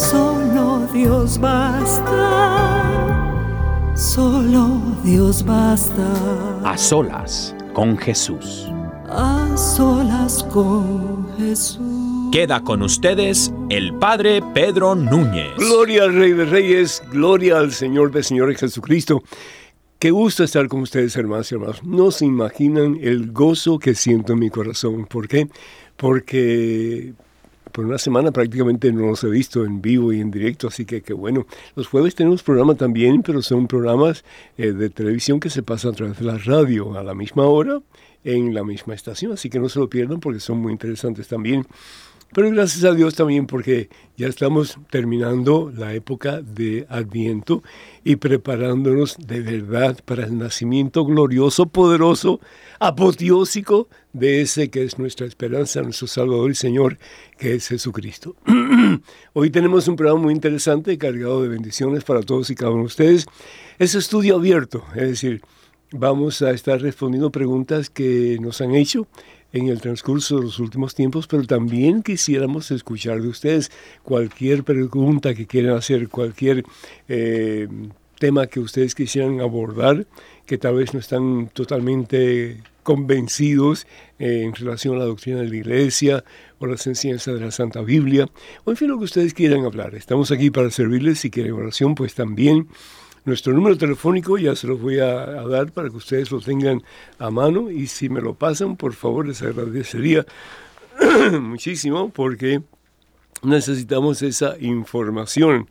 solo Dios basta, solo Dios basta. A solas con Jesús. A solas con Jesús. Queda con ustedes el Padre Pedro Núñez. Gloria al Rey de Reyes, gloria al Señor de Señores Jesucristo. Qué gusto estar con ustedes, hermanos y hermanos. No se imaginan el gozo que siento en mi corazón. ¿Por qué? Porque por una semana prácticamente no los he visto en vivo y en directo, así que qué bueno. Los jueves tenemos programa también, pero son programas eh, de televisión que se pasan a través de la radio a la misma hora, en la misma estación, así que no se lo pierdan porque son muy interesantes también. Pero gracias a Dios también porque ya estamos terminando la época de Adviento y preparándonos de verdad para el nacimiento glorioso, poderoso, apoteósico de ese que es nuestra esperanza, nuestro Salvador y Señor, que es Jesucristo. Hoy tenemos un programa muy interesante, cargado de bendiciones para todos y cada uno de ustedes. Es estudio abierto, es decir, vamos a estar respondiendo preguntas que nos han hecho en el transcurso de los últimos tiempos, pero también quisiéramos escuchar de ustedes cualquier pregunta que quieran hacer, cualquier eh, tema que ustedes quisieran abordar, que tal vez no están totalmente convencidos eh, en relación a la doctrina de la Iglesia o las enseñanzas de la Santa Biblia, o en fin, lo que ustedes quieran hablar. Estamos aquí para servirles, si quieren oración, pues también. Nuestro número telefónico ya se los voy a, dar para que ustedes lo tengan a mano y si me lo pasan, por favor, les agradecería muchísimo porque necesitamos esa información.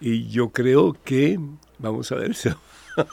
Y yo creo que, vamos a ver,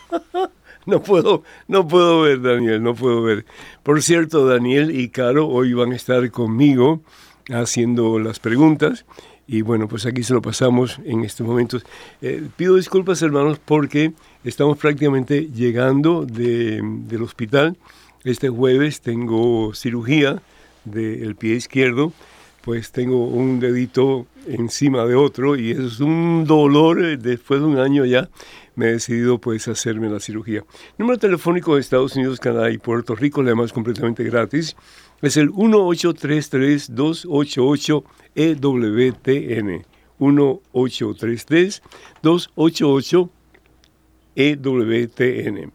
no puedo, no puedo ver, Daniel, no puedo ver. Por cierto, Daniel y Caro hoy van a estar conmigo haciendo las preguntas. Y bueno, pues aquí se lo pasamos en estos momentos. Eh, pido disculpas, hermanos, porque estamos prácticamente llegando de, del hospital. Este jueves tengo cirugía del pie izquierdo, pues tengo un dedito encima de otro y es un dolor. Después de un año ya me he decidido pues hacerme la cirugía. Número telefónico de Estados Unidos, Canadá y Puerto Rico, además completamente gratis. Es el 1833-288-EWTN. 1833-288-EWTN.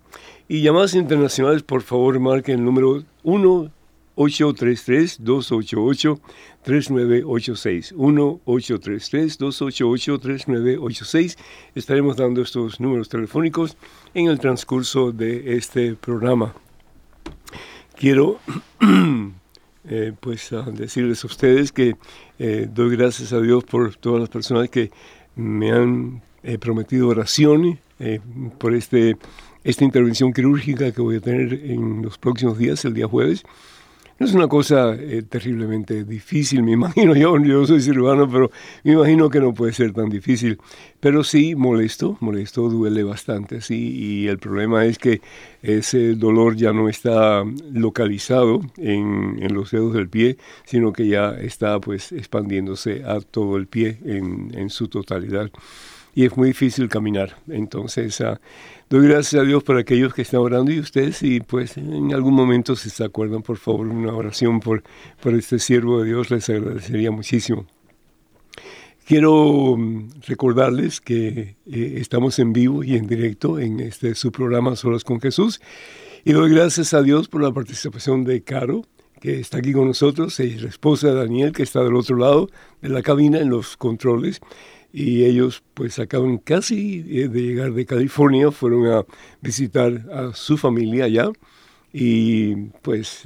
Y llamadas internacionales, por favor, marquen el número 1-833-288-3986. 1-833-288-3986. Estaremos dando estos números telefónicos en el transcurso de este programa quiero eh, pues decirles a ustedes que eh, doy gracias a Dios por todas las personas que me han eh, prometido oración por este, esta intervención quirúrgica que voy a tener en los próximos días, el día jueves. No es una cosa eh, terriblemente difícil, me imagino, yo, soy cirujano, pero me imagino que no puede ser tan difícil. Pero sí, molesto, molesto, duele bastante, sí, y el problema es que ese dolor ya no está localizado en, en los dedos del pie, sino que ya está pues expandiéndose a todo el pie en su totalidad. Y es muy difícil caminar. Entonces, uh, doy gracias a Dios por aquellos que están orando y ustedes, y pues en algún momento, si se acuerdan, por favor, una oración por, por este siervo de Dios, les agradecería muchísimo. Quiero um, recordarles que eh, estamos en vivo y en directo en este su programa Solas con Jesús y doy gracias a Dios por la participación de Caro, que está aquí con nosotros, y la esposa de Daniel, que está del otro lado de la cabina en los controles. Y ellos pues acaban casi eh, de llegar de California, fueron a visitar a su familia allá. Y pues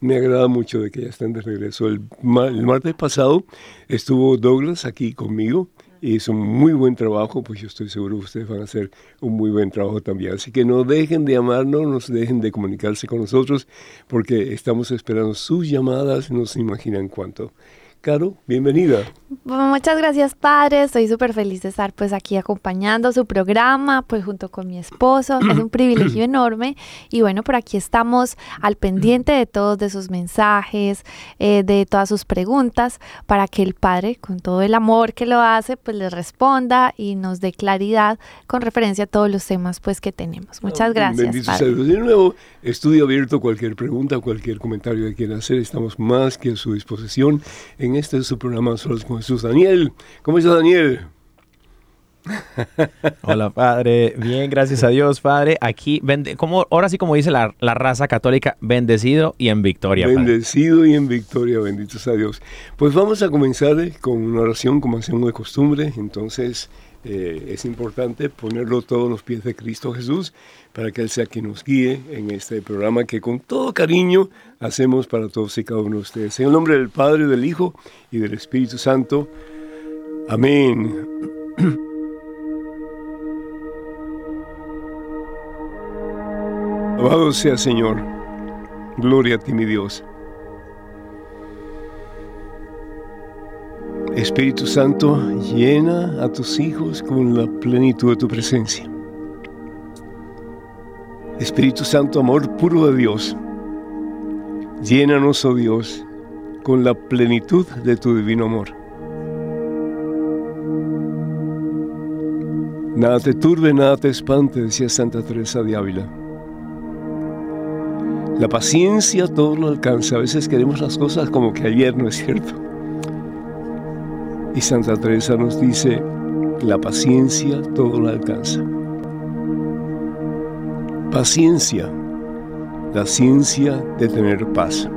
me agrada mucho de que ya estén de regreso. El, el martes pasado estuvo Douglas aquí conmigo y hizo un muy buen trabajo, pues yo estoy seguro que ustedes van a hacer un muy buen trabajo también. Así que no dejen de amarnos, no dejen de comunicarse con nosotros, porque estamos esperando sus llamadas, no se imaginan cuánto. Caro, bienvenida. Muchas gracias, padre. Estoy súper feliz de estar pues aquí acompañando su programa, pues junto con mi esposo. Es un privilegio enorme. Y bueno, por aquí estamos al pendiente de todos de sus mensajes, eh, de todas sus preguntas, para que el padre, con todo el amor que lo hace, pues les responda y nos dé claridad con referencia a todos los temas pues que tenemos. Muchas gracias. Bendito sea De nuevo, estudio abierto. Cualquier pregunta, cualquier comentario que quieran hacer, estamos más que a su disposición en este su programa Solos con Jesús. Daniel, ¿cómo está Daniel? Hola, padre. Bien, gracias a Dios, padre. Aquí, como, ahora sí, como dice la, raza católica, bendecido y en victoria. Bendecido y en victoria, benditos a Dios. Pues vamos a comenzar eh, con una oración como hacemos de costumbre. Entonces, eh, es importante ponerlo todos los pies de Cristo Jesús para que Él sea quien nos guíe en este programa que con todo cariño hacemos para todos y cada uno de ustedes. En el nombre del Padre, del Hijo y del Espíritu Santo. Amén. Alabado sea Señor. Gloria a ti, mi Dios. Espíritu Santo, llena a tus hijos con la plenitud de tu presencia. Espíritu Santo, amor puro de Dios, llénanos, oh Dios, con la plenitud de tu divino amor. Nada te turbe, nada te espante, decía Santa Teresa de Ávila. La paciencia todo lo alcanza. A veces queremos las cosas como que ayer, ¿no es cierto? Y Santa Teresa nos dice, la paciencia todo lo alcanza. Paciencia, la ciencia de tener paz.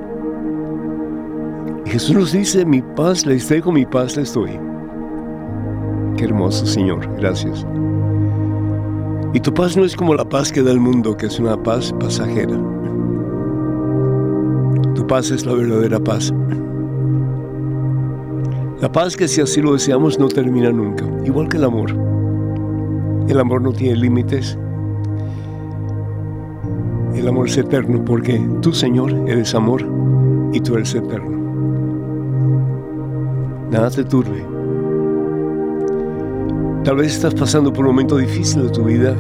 Jesús nos dice, mi paz les dejo, mi paz les doy. Qué hermoso Señor, gracias. Y tu paz no es como la paz que da el mundo, que es una paz pasajera. Tu paz es la verdadera paz. La paz que si así lo deseamos no termina nunca, igual que el amor. El amor no tiene límites, el amor es eterno porque tú, Señor, eres amor y tú eres eterno. Nada te turbe. Tal vez estás pasando por un momento difícil de tu vida.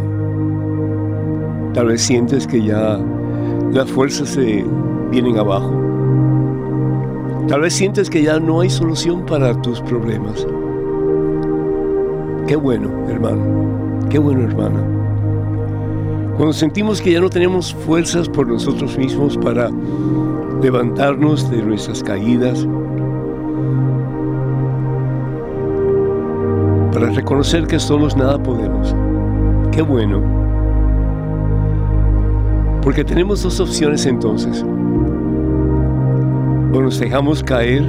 Tal vez sientes que ya las fuerzas se vienen abajo. Tal vez sientes que ya no hay solución para tus problemas. Qué bueno, hermano. Qué bueno, hermana cuando sentimos que ya no tenemos fuerzas por nosotros mismos para levantarnos de nuestras caídas, para reconocer que solos nada podemos. Qué bueno. Porque tenemos dos opciones entonces. O nos dejamos caer,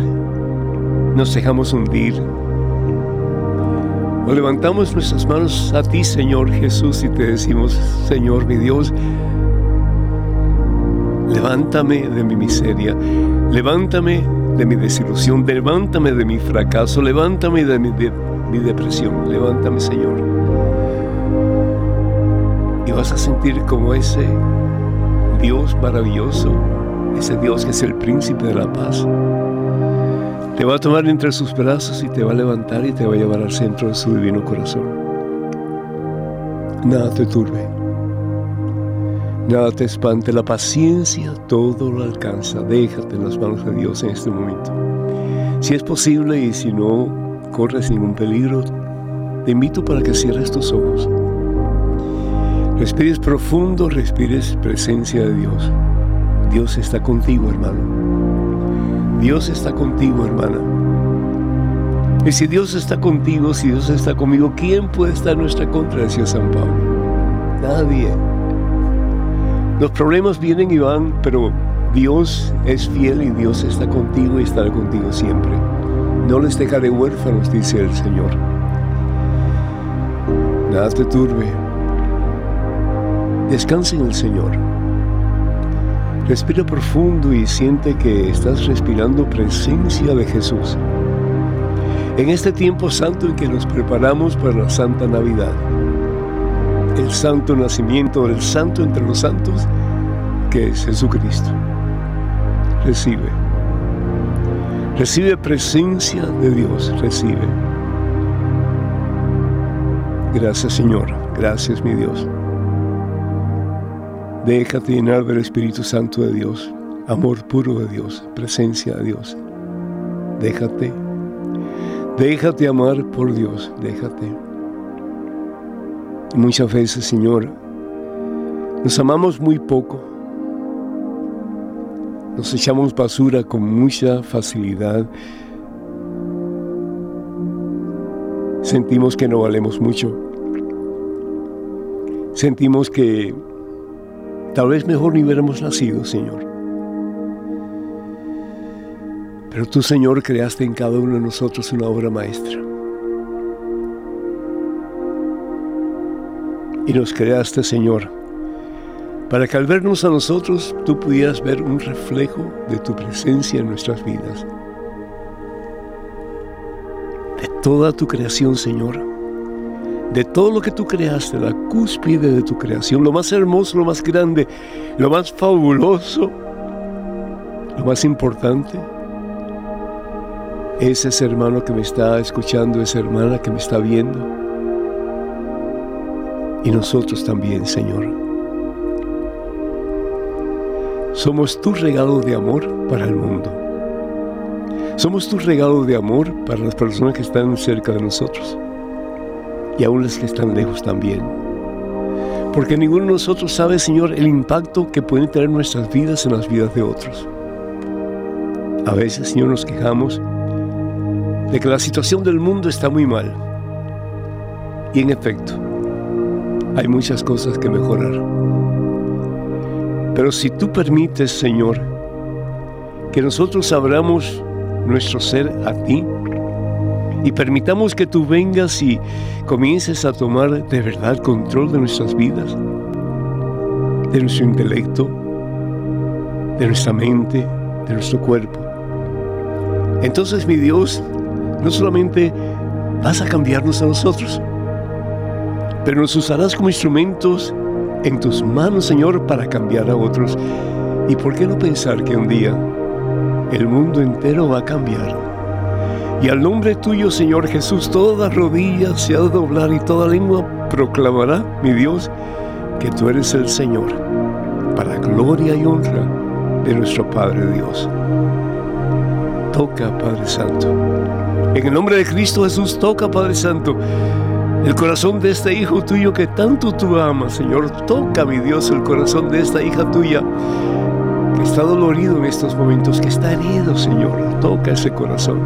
nos dejamos hundir, o levantamos nuestras manos a ti, Señor Jesús, y te decimos, Señor mi Dios, levántame de mi miseria, levántame de mi desilusión, levántame de mi fracaso, levántame de mi, de mi depresión, levántame, Señor. Y vas a sentir como ese Dios maravilloso, ese Dios que es el príncipe de la paz te va a tomar entre sus brazos y te va a levantar y te va a llevar al centro de su divino corazón. Nada te turbe, nada te espante, la paciencia todo lo alcanza. Déjate en las manos de Dios en este momento. Si es posible y si no corres ningún peligro, te invito para que cierres tus ojos. Respires profundo, respires presencia de Dios. Dios está contigo, hermano. Dios está contigo, hermana. Y si Dios está contigo, si Dios está conmigo, ¿quién puede estar en nuestra contra? Decía San Pablo. Nadie. Los problemas vienen y van, pero Dios es fiel y Dios está contigo y estará contigo siempre. No les dejaré huérfanos, dice el Señor. Nada te turbe. Descansa en el Señor. Respira profundo y siente que estás respirando presencia de Jesús. En este tiempo santo en que nos preparamos para la Santa Navidad, el santo nacimiento del santo entre los santos, que es Jesucristo. Recibe. Recibe presencia de Dios, recibe. Gracias Señor, gracias mi Dios. Déjate llenar del Espíritu Santo de Dios, amor puro de Dios, presencia de Dios. Déjate, déjate amar por Dios, déjate. Muchas veces, Señor, nos amamos muy poco. Nos echamos basura con mucha facilidad. Sentimos que no valemos mucho. Sentimos que tal vez mejor ni hubiéramos nacido, Señor. Pero tú, Señor, creaste en cada uno de nosotros una obra maestra. y nos creaste, Señor, para que al vernos a nosotros tú pudieras ver un reflejo de tu presencia en nuestras vidas. De toda tu creación, Señor, de todo lo que tú creaste, la cúspide de tu creación, lo más hermoso, lo más grande, lo más fabuloso, lo más importante, es ese hermano que me está escuchando, esa hermana que me está viendo y nosotros también, Señor. Somos tu regalo de amor para el mundo. Somos tu regalo de amor para las personas que están cerca de nosotros y aún las que están lejos también. Porque ninguno de nosotros sabe, Señor, el impacto que pueden tener nuestras vidas en las vidas de otros. A veces, Señor, nos quejamos de que la situación del mundo está muy mal. Y en efecto, hay muchas cosas que mejorar. Pero si tú permites, Señor, que nosotros abramos nuestro ser a ti y permitamos que tú vengas y comiences a tomar de verdad control de nuestras vidas, de nuestro intelecto, de nuestra mente, de nuestro cuerpo. Entonces, mi Dios, no solamente vas a cambiarnos a nosotros, pero nos usarás como instrumentos en tus manos, Señor, para cambiar a otros. ¿Y por qué no pensar que un día el mundo entero va a cambiar? Y al nombre tuyo, Señor Jesús, toda rodilla se ha de doblar y toda lengua proclamará, mi Dios, que tú eres el Señor, para gloria y honra de nuestro Padre Dios. Toca, Padre Santo. En el nombre de Cristo Jesús, toca, Padre Santo el corazón de este hijo tuyo que tanto tú amas, Señor. Toca, mi Dios, el corazón de esta hija tuya que está dolorido en estos momentos, que está herido, Señor. Toca ese corazón.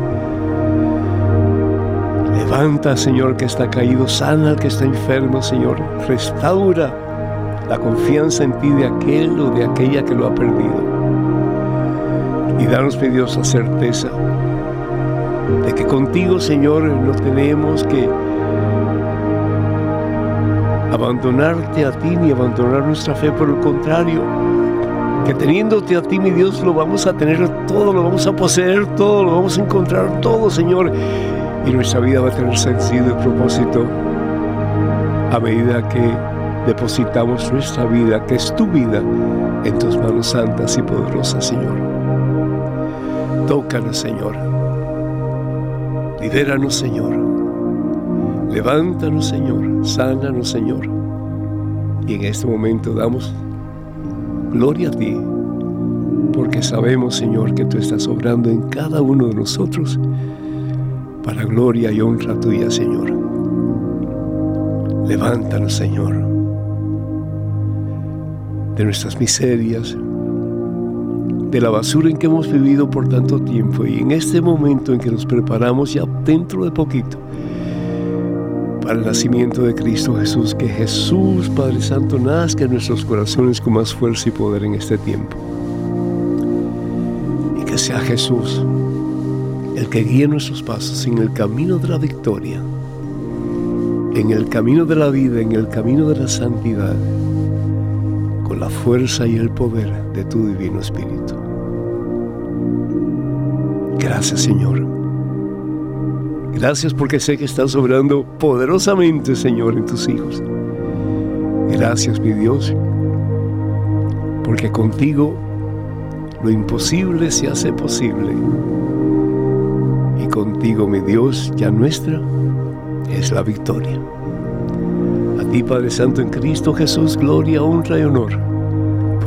Levanta, Señor, que está caído, sana al que está enfermo, Señor. Restaura la confianza en ti de aquel o de aquella que lo ha perdido. Y danos, mi Dios, la certeza de que contigo, Señor, no tenemos que abandonarte a ti ni abandonar nuestra fe, por el contrario, que teniéndote a ti, mi Dios, lo vamos a tener todo, lo vamos a poseer todo, lo vamos a encontrar todo, Señor, y nuestra vida va a tener sentido y propósito a medida que depositamos nuestra vida, que es tu vida, en tus manos santas y poderosas, Señor. Tócanos, Señor. Lidéranos, Señor. Levántanos, Señor, sánanos, Señor. Y en este momento damos gloria a ti, porque sabemos, Señor, que tú estás obrando en cada uno de nosotros para gloria y honra tuya, Señor. Levántanos, Señor, de nuestras miserias, de la basura en que hemos vivido por tanto tiempo y en este momento en que nos preparamos ya dentro de poquito al nacimiento de Cristo Jesús, que Jesús, Padre Santo, nazca en nuestros corazones con más fuerza y poder en este tiempo. Que sea Jesús que guíe nuestros pasos en el camino de la victoria, en el camino de la vida, en el camino de la santidad, con la fuerza y el poder de tu Divino Espíritu. Gracias Señor. Gracias porque sé que estás obrando poderosamente, Señor, en tus hijos. Gracias, mi Dios, porque contigo lo imposible se hace posible. Y contigo, mi Dios, ya nuestra es la victoria. A ti, Padre Santo, en Cristo Jesús, gloria, honra y honor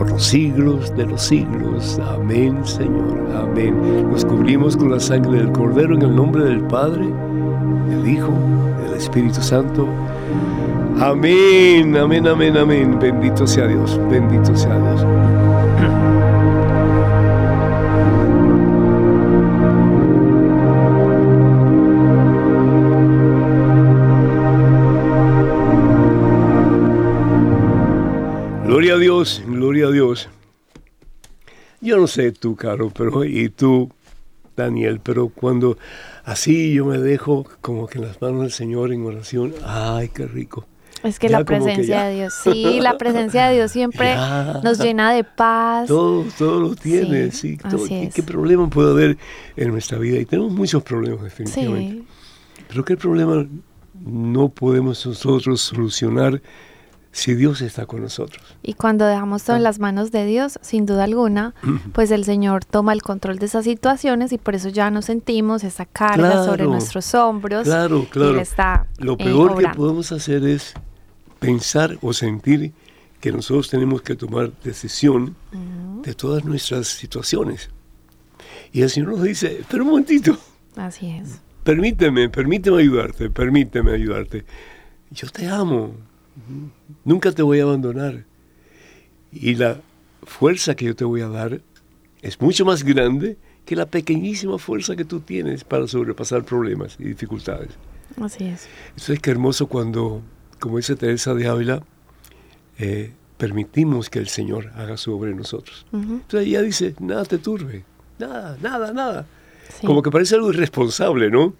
por los siglos de los siglos. Amén, Señor. Amén. Nos cubrimos con la sangre del Cordero en el nombre del Padre, del Hijo, del Espíritu Santo. Amén, amén, amén, amén. Bendito sea Dios, bendito sea Dios. Yo no sé tú, Caro, pero y tú, Daniel, pero cuando así yo me dejo como que en las manos del Señor en oración, ay, qué rico. Es que Ya la que presencia ya. de Dios, sí, la presencia de Dios siempre Ya. nos llena de paz. Todo, todo lo tiene, Sí, sí. todo- así ¿qué, es. qué problema puede haber en nuestra vida? Y tenemos muchos problemas, definitivamente. Sí, Pero ¿qué problema no podemos nosotros solucionar si Dios está con nosotros? y cuando dejamos Ah. todo en las manos de Dios, sin duda alguna, pues el Señor toma el control de esas situaciones y por eso ya no sentimos esa carga sobre nuestros hombros. Claro, claro. está Lo eh, peor que podemos hacer es pensar o sentir que nosotros tenemos que tomar decisión de todas nuestras situaciones. Y el Señor nos dice, pero un momentito, Así es. permíteme, permíteme ayudarte, permíteme ayudarte. Yo te amo, nunca te voy a abandonar. Y la fuerza que yo te voy a dar es mucho más grande que la pequeñísima fuerza que tú tienes para sobrepasar problemas y dificultades. Así es. Eso es que hermoso cuando, como dice Teresa de Ávila, eh, permitimos que el Señor haga su obra en nosotros. Entonces ella dice, nada te turbe, nada, nada, nada. sí. Como que parece algo irresponsable, ¿no?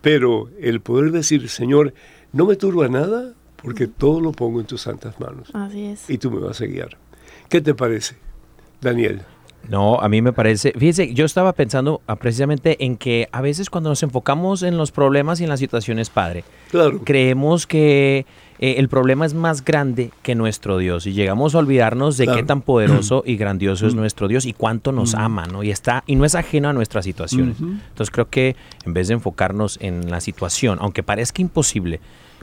Pero el poder decir, Señor, no me turba nada porque todo lo pongo en tus santas manos Así es. y tú me vas a guiar. ¿Qué te parece, Daniel? No, a mí me parece, fíjese, yo estaba pensando ah, precisamente en que a veces cuando nos enfocamos en los problemas y en las situaciones, padre, Claro, creemos que eh, el problema es más grande que nuestro Dios y llegamos a olvidarnos de Claro. qué tan poderoso y grandioso es nuestro Dios y cuánto nos ama, ¿no? Y está y no es ajeno a nuestras situaciones. Entonces creo que en vez de enfocarnos en la situación, aunque parezca imposible,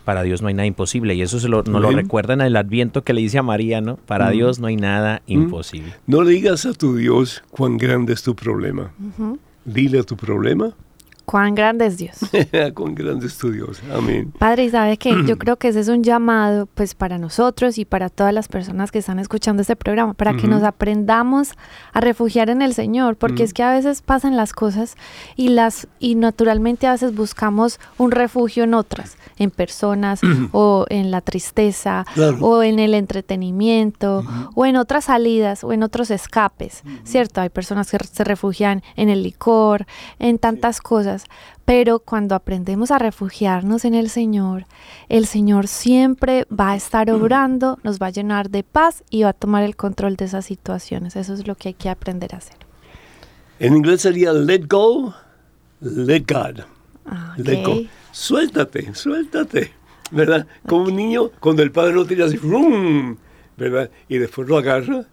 para Dios no hay nada imposible y eso se lo, nos lo Amén. recuerda en el Adviento que le dice a María, ¿no? Para Mm. Dios no hay nada imposible. no le digas a tu Dios cuán grande es tu problema. Ujú. Dile a tu problema Cuán grande es Dios. cuán grande es tu Dios. Amén. Padre, y sabe que yo creo que ese es un llamado pues para nosotros y para todas las personas que están escuchando este programa, para que Ujú. nos aprendamos a refugiar en el Señor, porque es que a veces pasan las cosas y las y naturalmente a veces buscamos un refugio en otras, en personas o en la tristeza Claro. o en el entretenimiento o en otras salidas o en otros escapes, ¿cierto? Hay personas que se refugian en el licor, en tantas cosas, pero cuando aprendemos a refugiarnos en el Señor, el Señor siempre va a estar obrando, nos va a llenar de paz y va a tomar el control de esas situaciones. Eso es lo que hay que aprender a hacer. En inglés sería let go, let God. Ah, Let go. ok. Suéltate, suéltate. ¿Verdad? Como un niño, cuando el padre lo tira así, ¡rum! ¿verdad? Y después lo agarra,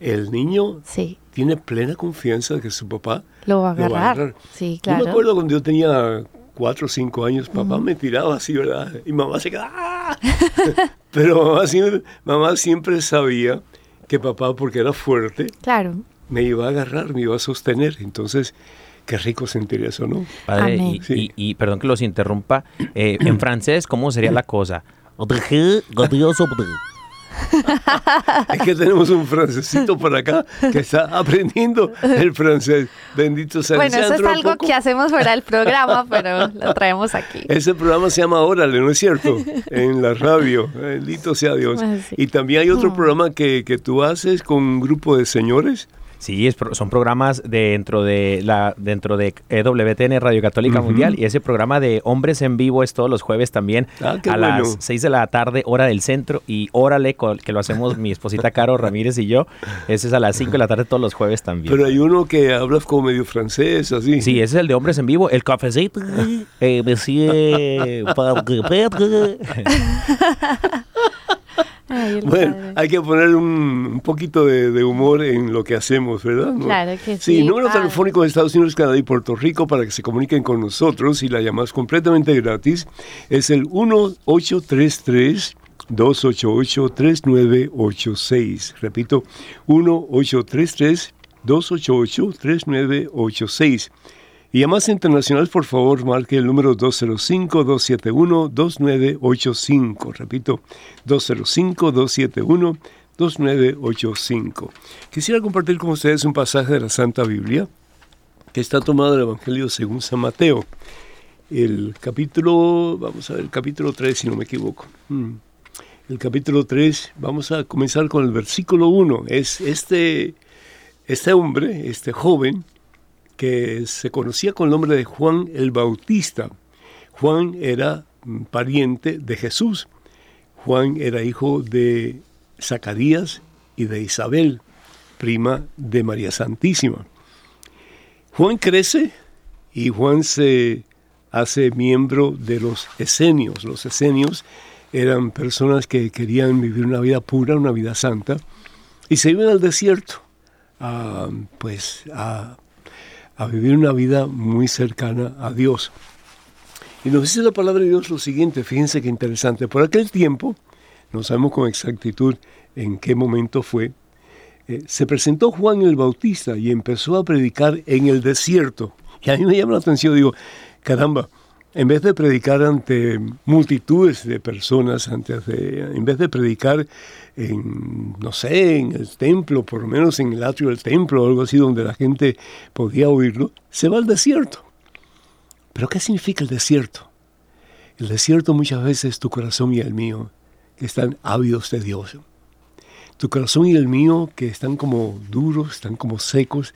el niño Sí, tiene plena confianza de que su papá lo va a lo va a agarrar. Sí, Yo claro. me acuerdo cuando yo tenía cuatro o cinco años, papá me tiraba así, ¿verdad? Y mamá se quedaba. ¡ah! Pero mamá siempre, mamá siempre sabía que papá, porque era fuerte, Claro. me iba a agarrar, me iba a sostener. Entonces, qué rico sentir eso, ¿no? Padre, Amén. y, Sí. y- y perdón que los interrumpa, eh, en francés, ¿cómo sería la cosa? Es que tenemos un francesito por acá que está aprendiendo el francés. Bendito sea Bueno, eso es algo que hacemos fuera del programa, pero lo traemos aquí. Ese programa se llama Órale, ¿no es cierto? En la radio. Bendito sea Dios. Ah, sí. Y también hay otro Mm. programa que, que tú haces con un grupo de señores Sí, son programas dentro de la dentro de EWTN Radio Católica Mundial y ese programa de Hombres en Vivo es todos los jueves también ah, a las 6 de la tarde, hora del centro y Órale, que lo hacemos mi esposita Caro Ramírez y yo. Ese es a las 5 de la tarde todos los jueves también. Pero hay uno que habla como medio francés, así. Sí, ese es el de Hombres en Vivo, el cafecito. eh, monsieur, bueno, hay que poner un, poquito de, humor en lo que hacemos, ¿verdad? Claro que sí. Sí, número telefónico de Estados Unidos, Canadá y Puerto Rico para que se comuniquen con nosotros y la llamada completamente gratis es el 1833 288 3986. Repito, 1833 288 3986. Y a más internacional, por favor, marque el número 205-271-2985. Repito, 205-271-2985. Quisiera compartir con ustedes un pasaje de la Santa Biblia que está tomado del Evangelio según San Mateo. El capítulo, vamos a ver, el capítulo 3, si no me equivoco. Hmm. El capítulo 3, vamos a comenzar con el versículo 1. Es este, este hombre, este joven, que se conocía con el nombre de Juan el Bautista. Juan era pariente de Jesús. Juan era hijo de Zacarías y de Isabel, prima de María Santísima. Juan crece y Juan se hace miembro de los esenios. Los esenios eran personas que querían vivir una vida pura, una vida santa, y se iban al desierto, a, pues a a vivir una vida muy cercana a Dios. Y nos dice la palabra de Dios lo siguiente, fíjense qué interesante. Por aquel tiempo, no sabemos con exactitud en qué momento fue, eh, se presentó Juan el Bautista y empezó a predicar en el desierto. Y a mí me llama la atención, digo, caramba, en vez de predicar ante multitudes de personas, antes de, en vez de predicar en, no sé, en el templo, por lo menos en el atrio del templo o algo así donde la gente podía oírlo, se va al desierto. ¿Pero qué significa el desierto? El desierto muchas veces es tu corazón y el mío, que están ávidos de Dios. Tu corazón y el mío, que están como duros, están como secos,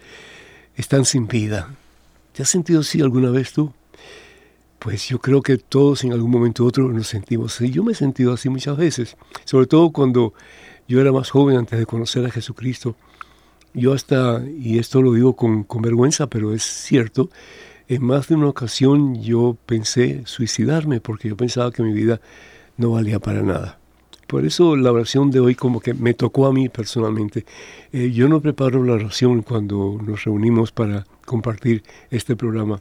están sin vida. ¿Te has sentido así alguna vez tú? Pues yo creo que todos en algún momento u otro nos sentimos así. Yo me he sentido así muchas veces, sobre todo cuando yo era más joven antes de conocer a Jesucristo. Yo hasta, y esto lo digo con, con vergüenza, pero es cierto, en más de una ocasión yo pensé suicidarme porque yo pensaba que mi vida no valía para nada. Por eso la oración de hoy como que me tocó a mí personalmente. Eh, yo no preparo la oración cuando nos reunimos para compartir este programa,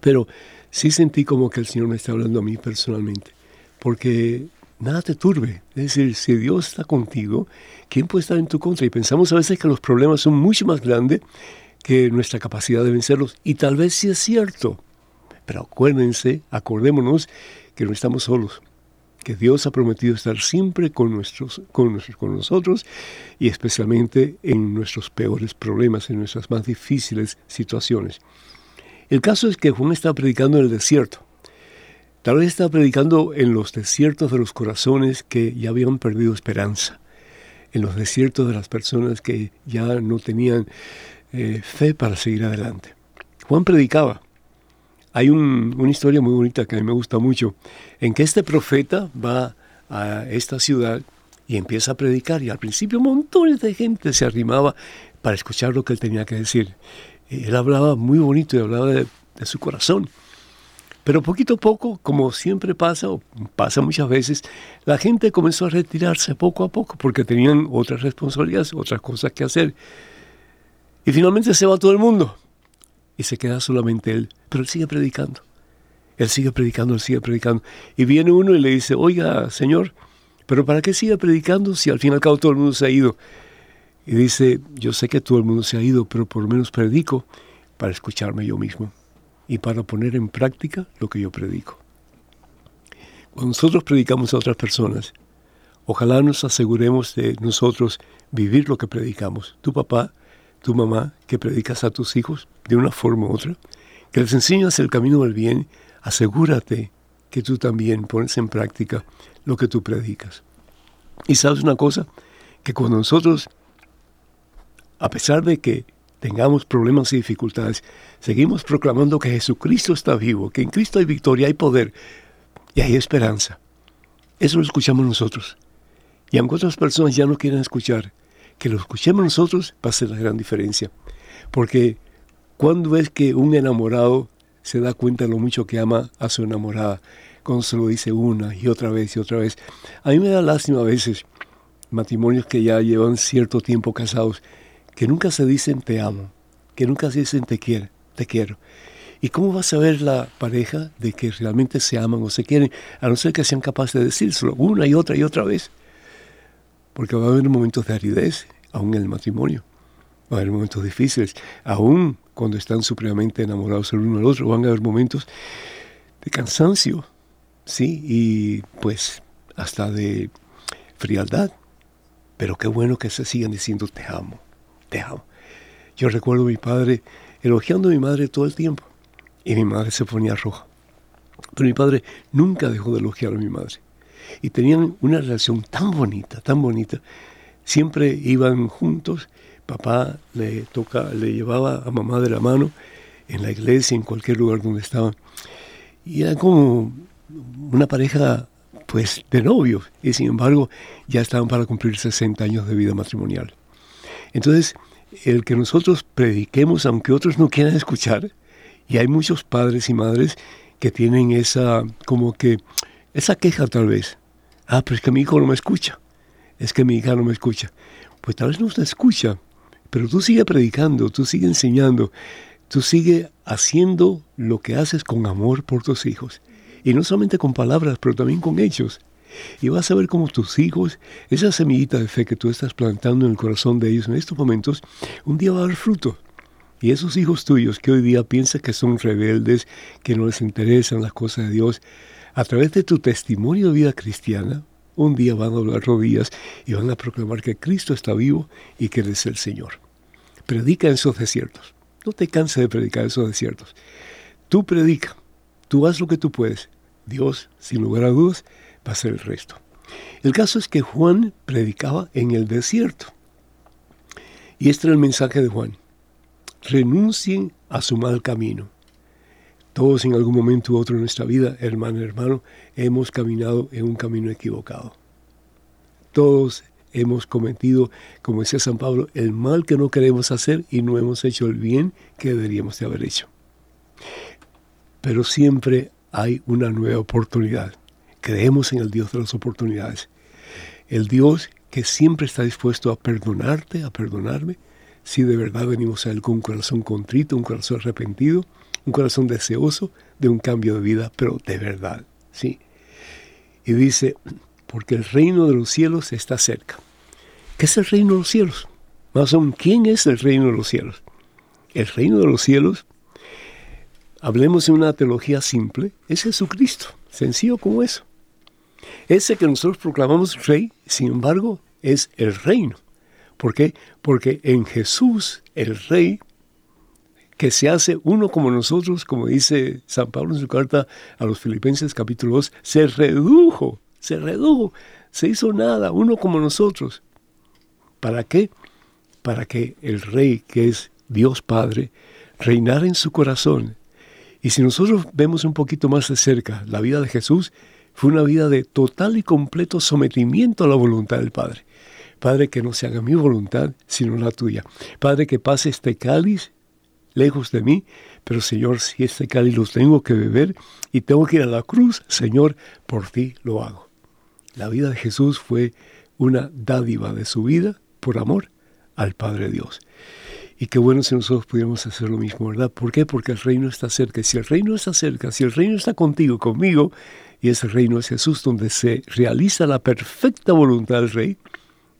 pero sí sentí como que el Señor me está hablando a mí personalmente, porque nada te turbe. Es decir, si Dios está contigo, ¿quién puede estar en tu contra? Y pensamos a veces que los problemas son mucho más grandes que nuestra capacidad de vencerlos, y tal vez sí es cierto. Pero acuérdense, acordémonos que no estamos solos, que Dios ha prometido estar siempre con, nuestros, con, con nosotros y especialmente en nuestros peores problemas, en nuestras más difíciles situaciones. El caso es que Juan está predicando en el desierto. Tal vez está predicando en los desiertos de los corazones que ya habían perdido esperanza, en los desiertos de las personas que ya no tenían eh, fe para seguir adelante. Juan predicaba. Hay una historia muy bonita que a mí me gusta mucho, en que este profeta va a esta ciudad y empieza a predicar y al principio montones de gente se arrimaba para escuchar lo que él tenía que decir él hablaba muy bonito y hablaba de, su corazón. Pero poquito a poco, como siempre pasa, o pasa muchas veces, la gente comenzó a retirarse poco a poco porque tenían otras responsabilidades, otras cosas que hacer. Y finalmente se va todo el mundo y se queda solamente él. Pero él sigue predicando. Él sigue predicando, él sigue predicando. Y viene uno y le dice, oiga, Señor, pero ¿para qué sigue predicando si al fin y al cabo todo el mundo se ha ido? Y dice, yo sé que todo el mundo se ha ido, pero por lo menos predico para escucharme yo mismo y para poner en práctica lo que yo predico. Cuando nosotros predicamos a otras personas, ojalá nos aseguremos de nosotros vivir lo que predicamos. Tu papá, tu mamá, que predicas a tus hijos de una forma u otra, que les enseñas el camino del bien, asegúrate que tú también pones en práctica lo que tú predicas. Y sabes una cosa, que cuando nosotros a pesar de que tengamos problemas y dificultades, seguimos proclamando que Jesucristo está vivo, que en Cristo hay victoria, hay poder y hay esperanza. Eso lo escuchamos nosotros. Y aunque otras personas ya no quieran escuchar, que lo escuchemos nosotros va a ser la gran diferencia. Porque cuando es que un enamorado se da cuenta de lo mucho que ama a su enamorada, cuando se lo dice una y otra vez y otra vez. A mí me da lástima a veces matrimonios que ya llevan cierto tiempo casados, que nunca se dicen te amo, que nunca se dicen te quiero, te quiero. ¿Y cómo va a saber la pareja de que realmente se aman o se quieren, a no ser que sean capaces de decírselo una y otra y otra vez? Porque va a haber momentos de aridez, aún en el matrimonio. Va a haber momentos difíciles, aún cuando están supremamente enamorados el uno del otro, van a haber momentos de cansancio, ¿sí? Y pues hasta de frialdad. Pero qué bueno que se sigan diciendo te amo, te. Yo recuerdo a mi padre elogiando a mi madre todo el tiempo y mi madre se ponía roja. Pero mi padre nunca dejó de elogiar a mi madre. Y tenían una relación tan bonita, tan bonita. Siempre iban juntos. Papá le, toca, le llevaba a mamá de la mano en la iglesia, en cualquier lugar donde estaban. Y era como una pareja pues de novios y sin embargo ya estaban para cumplir 60 años de vida matrimonial. Entonces, el que nosotros prediquemos aunque otros no quieran escuchar, y hay muchos padres y madres que tienen esa, como que, esa queja tal vez. Ah, pero es que mi hijo no me escucha. Es que mi hija no me escucha. Pues tal vez no te escucha, pero tú sigue predicando, tú sigue enseñando, tú sigue haciendo lo que haces con amor por tus hijos. Y no solamente con palabras, pero también con hechos. Y vas a ver cómo tus hijos, esa semillita de fe que tú estás plantando en el corazón de ellos en estos momentos, un día va a dar fruto. Y esos hijos tuyos que hoy día piensan que son rebeldes, que no les interesan las cosas de Dios, a través de tu testimonio de vida cristiana, un día van a doblar rodillas y van a proclamar que Cristo está vivo y que Él es el Señor. Predica en esos desiertos. No te canses de predicar en esos desiertos. Tú predica. Tú haz lo que tú puedes. Dios, sin lugar a dudas, va a hacer el resto. El caso es que Juan predicaba en el desierto. Y este era el mensaje de Juan renuncien a su mal camino. Todos en algún momento u otro en nuestra vida, hermano, hermano, hemos caminado en un camino equivocado. Todos hemos cometido, como decía San Pablo, el mal que no queremos hacer y no hemos hecho el bien que deberíamos de haber hecho. Pero siempre hay una nueva oportunidad. Creemos en el Dios de las oportunidades. El Dios que siempre está dispuesto a perdonarte, a perdonarme, si de verdad venimos a Él con un corazón contrito, un corazón arrepentido, un corazón deseoso de un cambio de vida, pero de verdad, ¿sí? Y dice, porque el reino de los cielos está cerca. ¿Qué es el reino de los cielos? Más aún, ¿quién es el reino de los cielos? El reino de los cielos, hablemos en una teología simple, es Jesucristo, sencillo como eso. Ese que nosotros proclamamos rey, sin embargo, es el reino. ¿Por qué? Porque en Jesús, el Rey, que se hace uno como nosotros, como dice San Pablo en su carta a los Filipenses capítulo 2, se redujo, se redujo, se hizo nada, uno como nosotros. ¿Para qué? Para que el Rey, que es Dios Padre, reinara en su corazón. Y si nosotros vemos un poquito más de cerca la vida de Jesús, fue una vida de total y completo sometimiento a la voluntad del Padre. Padre, que no se haga mi voluntad, sino la tuya. Padre, que pase este cáliz lejos de mí, pero Señor, si este cáliz lo tengo que beber y tengo que ir a la cruz, Señor, por ti lo hago. La vida de Jesús fue una dádiva de su vida por amor al Padre Dios. Y qué bueno si nosotros pudiéramos hacer lo mismo, ¿verdad? ¿Por qué? Porque el reino está cerca. Si el reino está cerca, si el reino está contigo, conmigo, y ese reino es Jesús, donde se realiza la perfecta voluntad del Rey,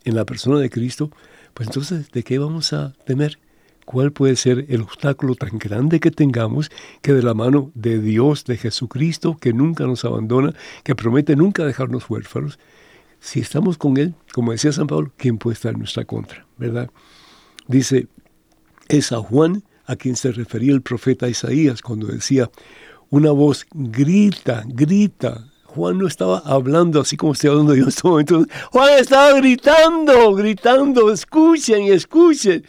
en la persona de Cristo, pues entonces, ¿de qué vamos a temer? ¿Cuál puede ser el obstáculo tan grande que tengamos que de la mano de Dios, de Jesucristo, que nunca nos abandona, que promete nunca dejarnos huérfanos? Si estamos con Él, como decía San Pablo, ¿quién puede estar en nuestra contra? ¿Verdad? Dice, es a Juan a quien se refería el profeta Isaías cuando decía, una voz grita, grita, Juan no estaba hablando así como estoy hablando yo en este momento. Juan estaba gritando, gritando, escuchen, escuchen.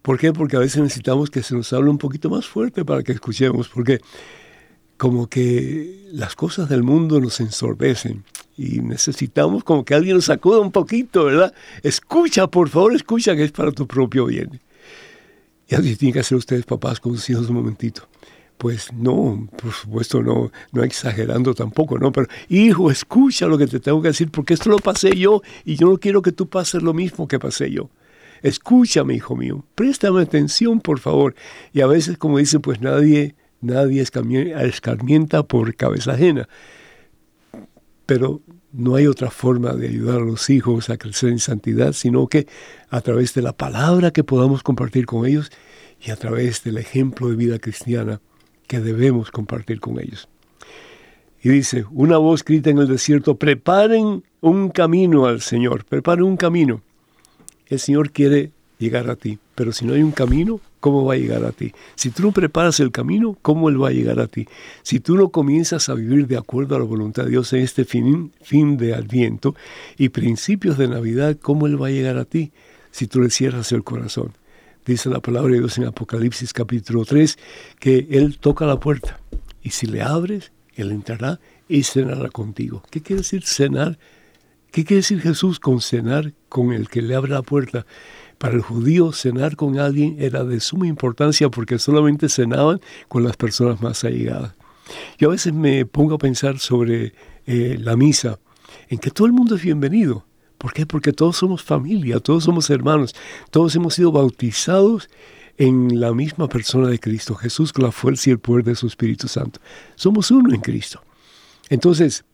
¿Por qué? Porque a veces necesitamos que se nos hable un poquito más fuerte para que escuchemos, porque como que las cosas del mundo nos ensorbecen y necesitamos como que alguien nos sacuda un poquito, ¿verdad? Escucha, por favor, escucha que es para tu propio bien. Y así tienen que hacer ustedes papás con sus hijos un momentito. Pues no, por supuesto, no, no exagerando tampoco, ¿no? Pero, hijo, escucha lo que te tengo que decir, porque esto lo pasé yo y yo no quiero que tú pases lo mismo que pasé yo. Escúchame, hijo mío, préstame atención, por favor. Y a veces, como dicen, pues nadie, nadie escarmienta por cabeza ajena. Pero no hay otra forma de ayudar a los hijos a crecer en santidad, sino que a través de la palabra que podamos compartir con ellos y a través del ejemplo de vida cristiana que debemos compartir con ellos. Y dice, una voz grita en el desierto, preparen un camino al Señor, preparen un camino. El Señor quiere llegar a ti, pero si no hay un camino, ¿cómo va a llegar a ti? Si tú no preparas el camino, ¿cómo Él va a llegar a ti? Si tú no comienzas a vivir de acuerdo a la voluntad de Dios en este fin, fin de Adviento y principios de Navidad, ¿cómo Él va a llegar a ti? Si tú le cierras el corazón. Dice la palabra de Dios en Apocalipsis capítulo 3 que Él toca la puerta y si le abres, Él entrará y cenará contigo. ¿Qué quiere decir cenar? ¿Qué quiere decir Jesús con cenar con el que le abre la puerta? Para el judío cenar con alguien era de suma importancia porque solamente cenaban con las personas más allegadas. Yo a veces me pongo a pensar sobre eh, la misa, en que todo el mundo es bienvenido, ¿Por qué? Porque todos somos familia, todos somos hermanos, todos hemos sido bautizados en la misma persona de Cristo Jesús con la fuerza y el poder de su Espíritu Santo. Somos uno en Cristo. Entonces,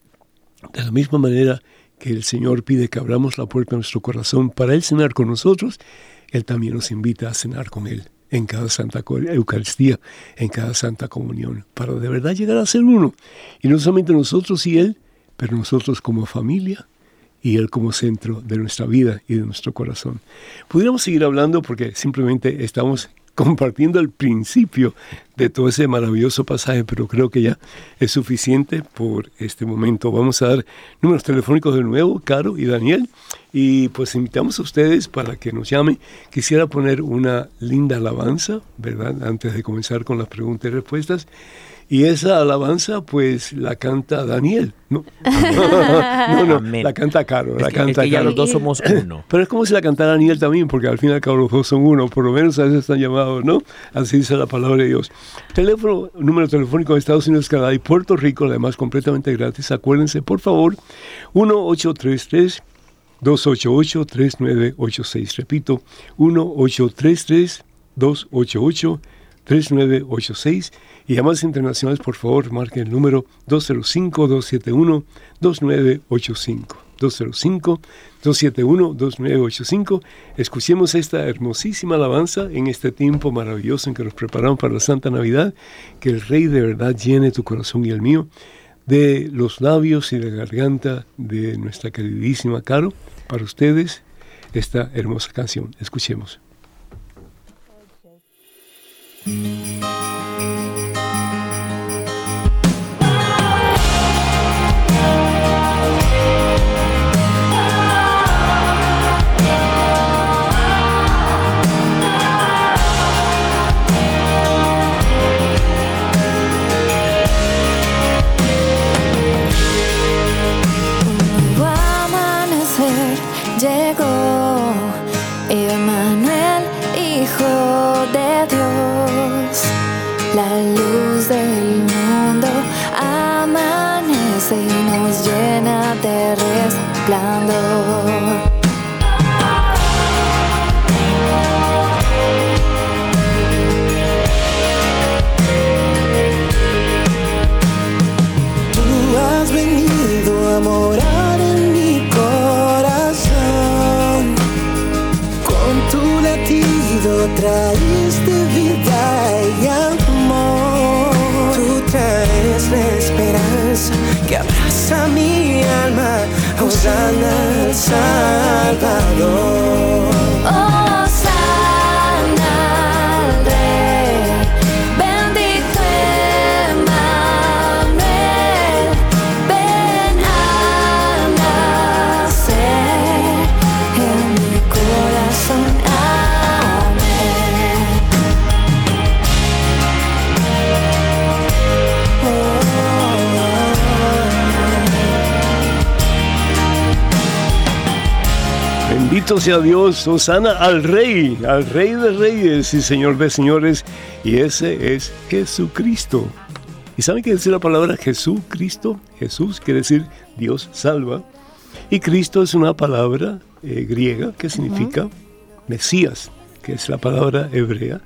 de la misma manera que el Señor pide que abramos la puerta de nuestro corazón para Él cenar con nosotros, Él también nos invita a cenar con Él en cada Santa Eucaristía, en cada Santa Comunión, para de verdad llegar a ser uno. Y no solamente nosotros y Él, pero nosotros como familia, y Él como centro de nuestra vida y de nuestro corazón. Pudiéramos seguir hablando porque simplemente estamos compartiendo el principio de todo ese maravilloso pasaje, pero creo que ya es suficiente por este momento. Vamos a dar números telefónicos de nuevo, Caro y Daniel, y pues invitamos a ustedes para que nos llamen. Quisiera poner una linda alabanza, ¿verdad? Antes de comenzar con las preguntas y respuestas. Y esa alabanza, pues, la canta Daniel. No, no, no, la canta Caro, la canta Ya los dos somos uno. Pero es como si la cantara Daniel también, porque al fin y al cabo los dos son uno, por lo menos a veces están llamados, ¿no? Así dice la palabra de Dios. Teléfono, número telefónico de Estados Unidos, Canadá y Puerto Rico, además completamente gratis. Acuérdense, por favor, 1833 288 3986. Repito, 1833 288 3986 y llamadas internacionales, por favor, marquen el número 205-271-2985. 205-271-2985. Escuchemos esta hermosísima alabanza en este tiempo maravilloso en que nos preparamos para la Santa Navidad. Que el Rey de verdad llene tu corazón y el mío de los labios y de la garganta de nuestra queridísima Caro. Para ustedes, esta hermosa canción. Escuchemos. Música Bendito sea Dios, Osana al Rey, al Rey de Reyes y Señor de Señores, y ese es Jesucristo. ¿Y saben qué decir la palabra Jesucristo? Jesús quiere decir Dios salva, y Cristo es una palabra eh, griega que significa Mesías, que es la palabra hebrea,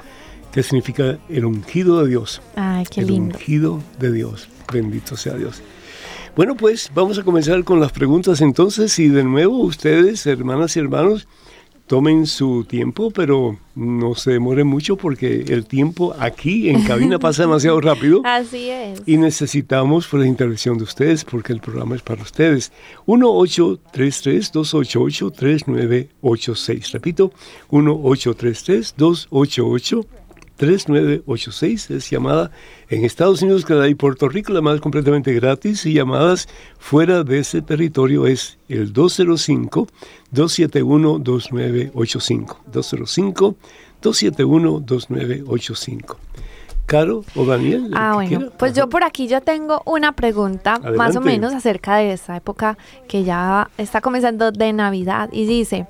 que significa el ungido de Dios. Ay, qué el ungido de Dios. Bendito sea Dios. Bueno, pues vamos a comenzar con las preguntas entonces y de nuevo ustedes, hermanas y hermanos, tomen su tiempo, pero no se demoren mucho porque el tiempo aquí en cabina pasa demasiado rápido. Así es. Y necesitamos pues, la intervención de ustedes porque el programa es para ustedes. 1-833-288-3986. Repito, 1-833-288-3986. 3986 es llamada en Estados Unidos, Canadá y Puerto Rico, la es completamente gratis y llamadas fuera de ese territorio es el 205-271-2985. 205-271-2985. Caro o Daniel. Ah, bueno, pues yo por aquí ya tengo una pregunta más o menos acerca de esa época que ya está comenzando de Navidad y dice,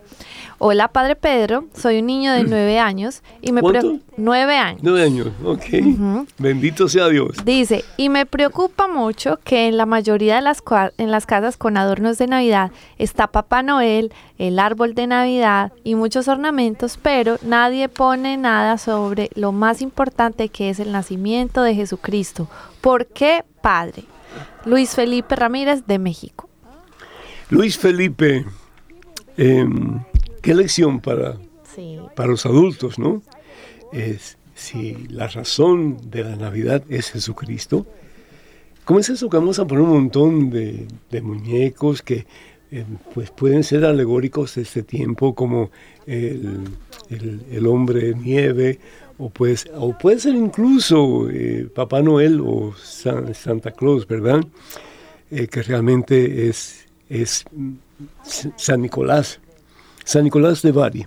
Hola, Padre Pedro, soy un niño de nueve años y me ¿Cuánto? nueve años. Nueve años, ok. Bendito sea Dios. Dice, y me preocupa mucho que en la mayoría de las, en las casas con adornos de Navidad está Papá Noel, el árbol de Navidad y muchos ornamentos, pero nadie pone nada sobre lo más importante que es el nacimiento de Jesucristo. ¿Por qué, Padre? Luis Felipe Ramírez de México. Luis Felipe, eh, qué lección para, para los adultos, ¿no? Es, si la razón de la Navidad es Jesucristo, ¿cómo es eso que vamos a poner un montón de, muñecos que eh, pues pueden ser alegóricos de este tiempo, como el, hombre nieve, o, pues, o puede ser incluso eh, Papá Noel o Santa Claus, ¿verdad? Eh, que realmente es, es San Nicolás. San Nicolás de Bari.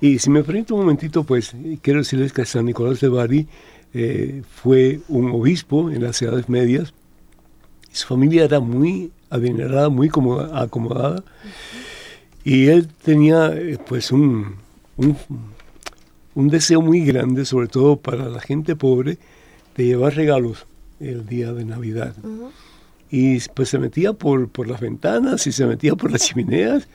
Y si me permite un momentito, pues quiero decirles que San Nicolás de Bari eh, fue un obispo en las edades medias. Su familia era muy adinerada, muy acomodada. Y él tenía eh, pues un, un, deseo muy grande, sobre todo para la gente pobre, de llevar regalos el día de Navidad. Y pues se metía por, por las ventanas y se metía por las chimeneas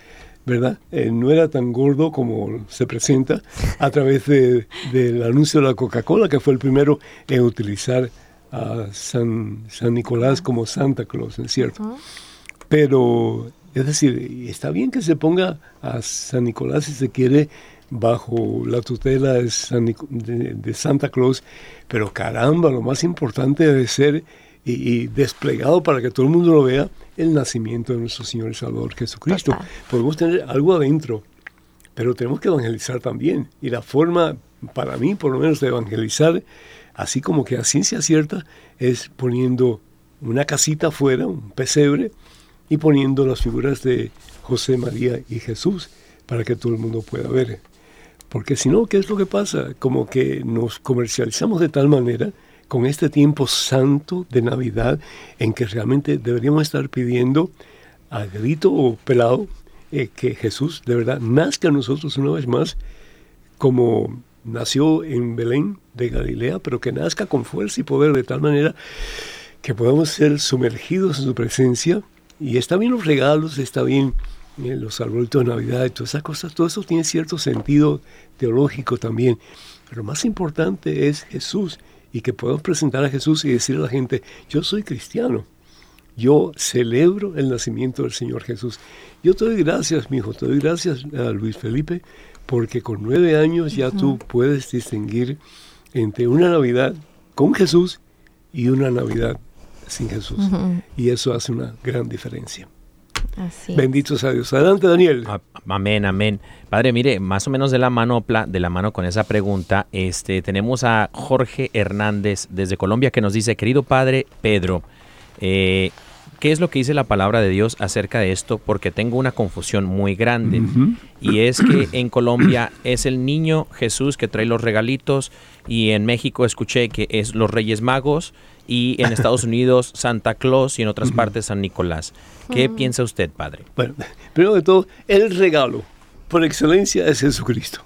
¿verdad? Eh, no era tan gordo como se presenta a través del anuncio de la Coca-Cola, que fue el primero en utilizar a San, San Nicolás como Santa Claus, ¿es cierto? Pero, es decir, está bien que se ponga a San Nicolás si se quiere bajo la tutela de, de Santa Claus, pero caramba, lo más importante debe ser y, desplegado para que todo el mundo lo vea, el nacimiento de nuestro Señor y Salvador Jesucristo. Podemos tener algo adentro, pero tenemos que evangelizar también. Y la forma, para mí por lo menos, de evangelizar, así como que a ciencia cierta, es poniendo una casita afuera, un pesebre, y poniendo las figuras de José, María y Jesús para que todo el mundo pueda ver. Porque si no, ¿qué es lo que pasa? Como que nos comercializamos de tal manera con este tiempo santo de Navidad en que realmente deberíamos estar pidiendo a grito o pelado eh, que Jesús de verdad nazca a nosotros una vez más como nació en Belén de Galilea, pero que nazca con fuerza y poder de tal manera que podamos ser sumergidos en su presencia. Y está bien los regalos, está bien eh, los arbolitos de Navidad y todas esas cosas, todo eso tiene cierto sentido teológico también. Pero más importante es Jesús y que podamos presentar a Jesús y decir a la gente, yo soy cristiano, yo celebro el nacimiento del Señor Jesús. Yo te doy gracias, mi hijo, te doy gracias a Luis Felipe, porque con nueve años ya tú puedes distinguir entre una Navidad con Jesús y una Navidad sin Jesús. Y eso hace una gran diferencia. Bendito sea Dios. Adelante, Daniel. Amén, amén. Padre, mire, más o menos de la mano de la mano con esa pregunta, este tenemos a Jorge Hernández desde Colombia que nos dice, querido Padre Pedro, eh, ¿qué es lo que dice la palabra de Dios acerca de esto? Porque tengo una confusión muy grande. Y es que en Colombia es el niño Jesús que trae los regalitos y en México escuché que es los Reyes Magos y en Estados Unidos Santa Claus y en otras partes San Nicolás. ¿Qué piensa usted, padre? Bueno, primero de todo, el regalo. por excelencia es Jesucristo.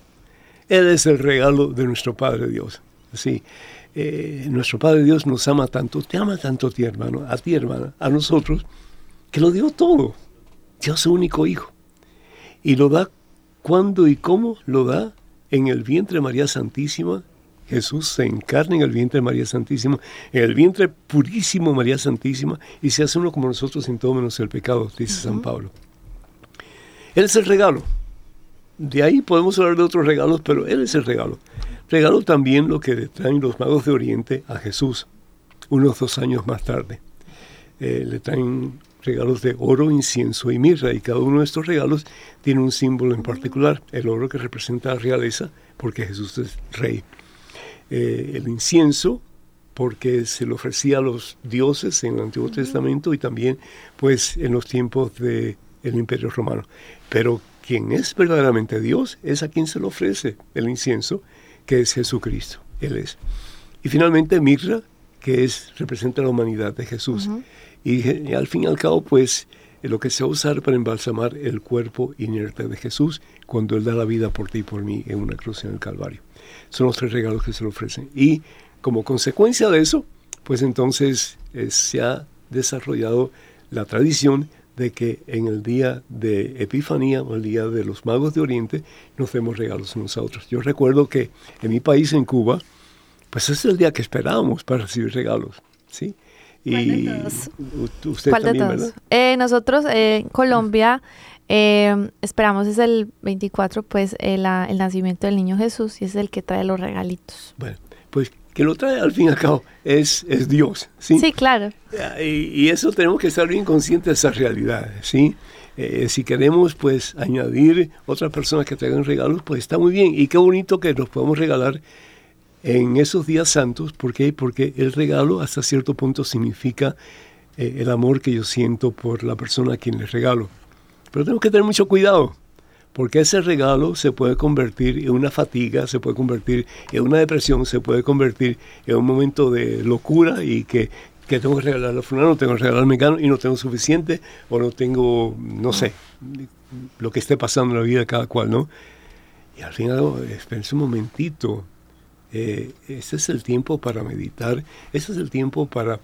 Él es el regalo de nuestro Padre Dios. Así, eh, nuestro Padre Dios nos ama tanto, te ama tanto a ti, hermano, a ti, hermana, a nosotros, que lo dio todo. Dios su único Hijo. Y lo da cuando y cómo lo da en el vientre de María Santísima. Jesús se encarna en el vientre de María Santísima, en el vientre purísimo de María Santísima, y se hace uno como nosotros en todo menos el pecado, dice San Pablo. Él es el regalo. De ahí podemos hablar de otros regalos, pero Él es el regalo. Regalo también lo que traen los magos de Oriente a Jesús, unos dos años más tarde. Eh, le traen regalos de oro, incienso y mirra, y cada uno de estos regalos tiene un símbolo en particular. El oro que representa la realeza, porque Jesús es rey. Eh, el incienso, porque se le ofrecía a los dioses en el Antiguo Testamento y también pues en los tiempos del el Imperio Romano. Pero quien es verdaderamente Dios es a quien se le ofrece el incienso que es Jesucristo. Él es. Y finalmente mirra, que es, representa la humanidad de Jesús. y, al fin y al cabo, pues, lo que se va a usar para embalsamar el cuerpo inerte de Jesús cuando Él da la vida por ti y por mí en una cruz en el Calvario. Son los tres regalos que se le ofrecen. Y como consecuencia de eso, pues entonces eh, se ha desarrollado la tradición de que en el día de Epifanía o el día de los magos de Oriente nos demos regalos unos a otros. Yo recuerdo que en mi país, en Cuba, pues es el día que esperábamos para recibir regalos, ¿sí? Y usted también, eh, nosotros eh, en Colombia eh, esperamos es el 24, pues el, el nacimiento del niño Jesús y es el que trae los regalitos. Bueno, pues que lo trae al fin y al cabo es, es Dios. ¿sí? sí, claro. Y, eso tenemos que estar bien conscientes de esa realidad. ¿sí? Eh, si queremos pues añadir otras personas que traigan regalos, pues está muy bien. Y qué bonito que nos podemos regalar en esos días santos. ¿Por qué? Porque el regalo hasta cierto punto significa eh, el amor que yo siento por la persona a quien le regalo. Pero tenemos que tener mucho cuidado porque ese regalo se puede convertir en una fatiga, se puede convertir en una depresión, se puede convertir en un momento de locura y que, tengo que regalar a fulano, tengo que regalar al mecano y no tengo suficiente o no tengo, no sé, lo que esté pasando en la vida de cada cual, ¿no? Y al final, espérense un momentito, eh, ese es el tiempo para meditar, ese es el tiempo para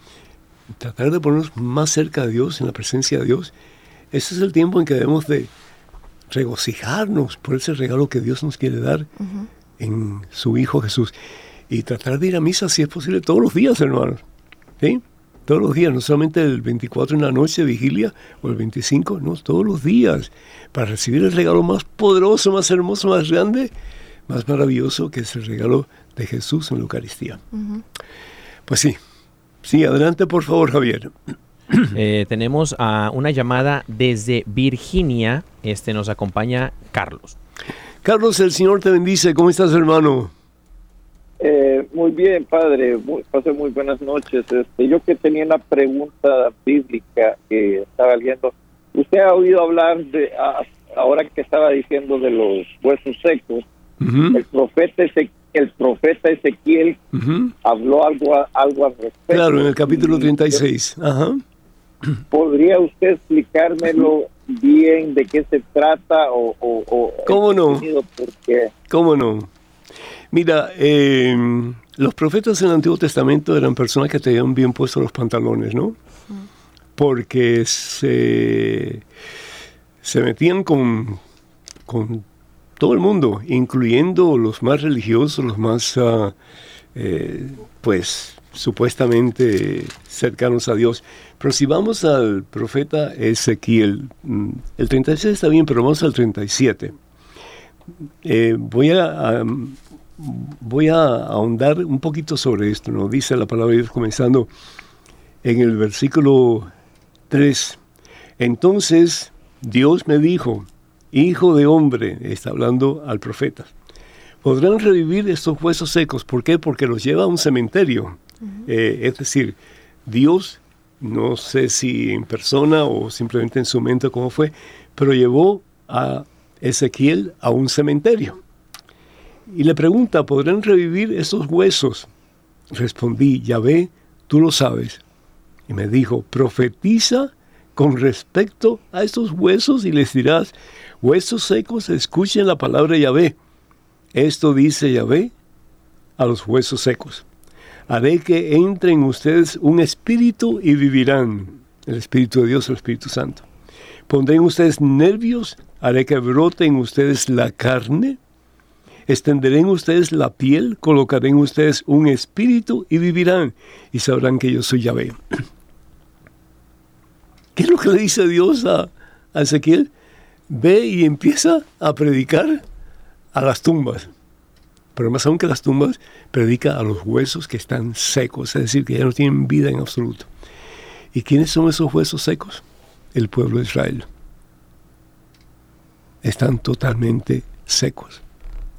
tratar de ponernos más cerca de Dios, en la presencia de Dios. Ese es el tiempo en que debemos de regocijarnos por ese regalo que Dios nos quiere dar en su Hijo Jesús. Y tratar de ir a misa, si es posible, todos los días, hermanos. ¿Sí? Todos los días, no solamente el 24 en la noche, vigilia, o el 25, no, todos los días, para recibir el regalo más poderoso, más hermoso, más grande, más maravilloso, que es el regalo de Jesús en la Eucaristía. Pues sí, sí, adelante por favor, Javier. Eh, tenemos a una llamada desde Virginia. Este nos acompaña Carlos. Carlos, el Señor te bendice. ¿Cómo estás, hermano? Eh, muy bien, padre. Muy, pase muy buenas noches. Este, yo que tenía una pregunta bíblica que estaba leyendo. Usted ha oído hablar de, ahora que estaba diciendo de los huesos secos, el profeta el profeta Ezequiel habló algo, algo al respecto. Claro, en el capítulo 36. Ajá. ¿Podría usted explicármelo bien de qué se trata o, ¿Cómo no? ¿Cómo no? Mira, eh, los profetas en el Antiguo Testamento eran personas que tenían bien puestos los pantalones, ¿no? Porque se, se metían con, con todo el mundo, incluyendo los más religiosos, los más, uh, eh, pues, supuestamente cercanos a Dios. Pero si vamos al profeta Ezequiel, mm, el 36 está bien, pero vamos al 37. Eh, voy, a, voy a ahondar un poquito sobre esto, ¿no? Dice la palabra de Dios comenzando en el versículo 3. Entonces Dios me dijo, hijo de hombre, está hablando al profeta, podrán revivir estos huesos secos. ¿Por qué? Porque los lleva a un cementerio. Eh, es decir, Dios no sé si en persona o simplemente en su mente cómo fue, pero llevó a Ezequiel a un cementerio. Y le pregunta, ¿podrán revivir esos huesos? Respondí, ya ve, tú lo sabes. Y me dijo, profetiza con respecto a estos huesos y les dirás, huesos secos, escuchen la palabra de Yahvé. Esto dice Yahvé a los huesos secos. Haré que entre en ustedes un espíritu y vivirán. El Espíritu de Dios, el Espíritu Santo. Pondré en ustedes nervios, haré que brote en ustedes la carne, extenderé en ustedes la piel, colocaré en ustedes un espíritu y vivirán y sabrán que yo soy Yahvé. ¿Qué es lo que le dice Dios a, Ezequiel? Ve y empieza a predicar a las tumbas. Pero más aún que las tumbas, predica a los huesos que están secos, es decir, que ya no tienen vida en absoluto. ¿Y quiénes son esos huesos secos? El pueblo de Israel. Están totalmente secos.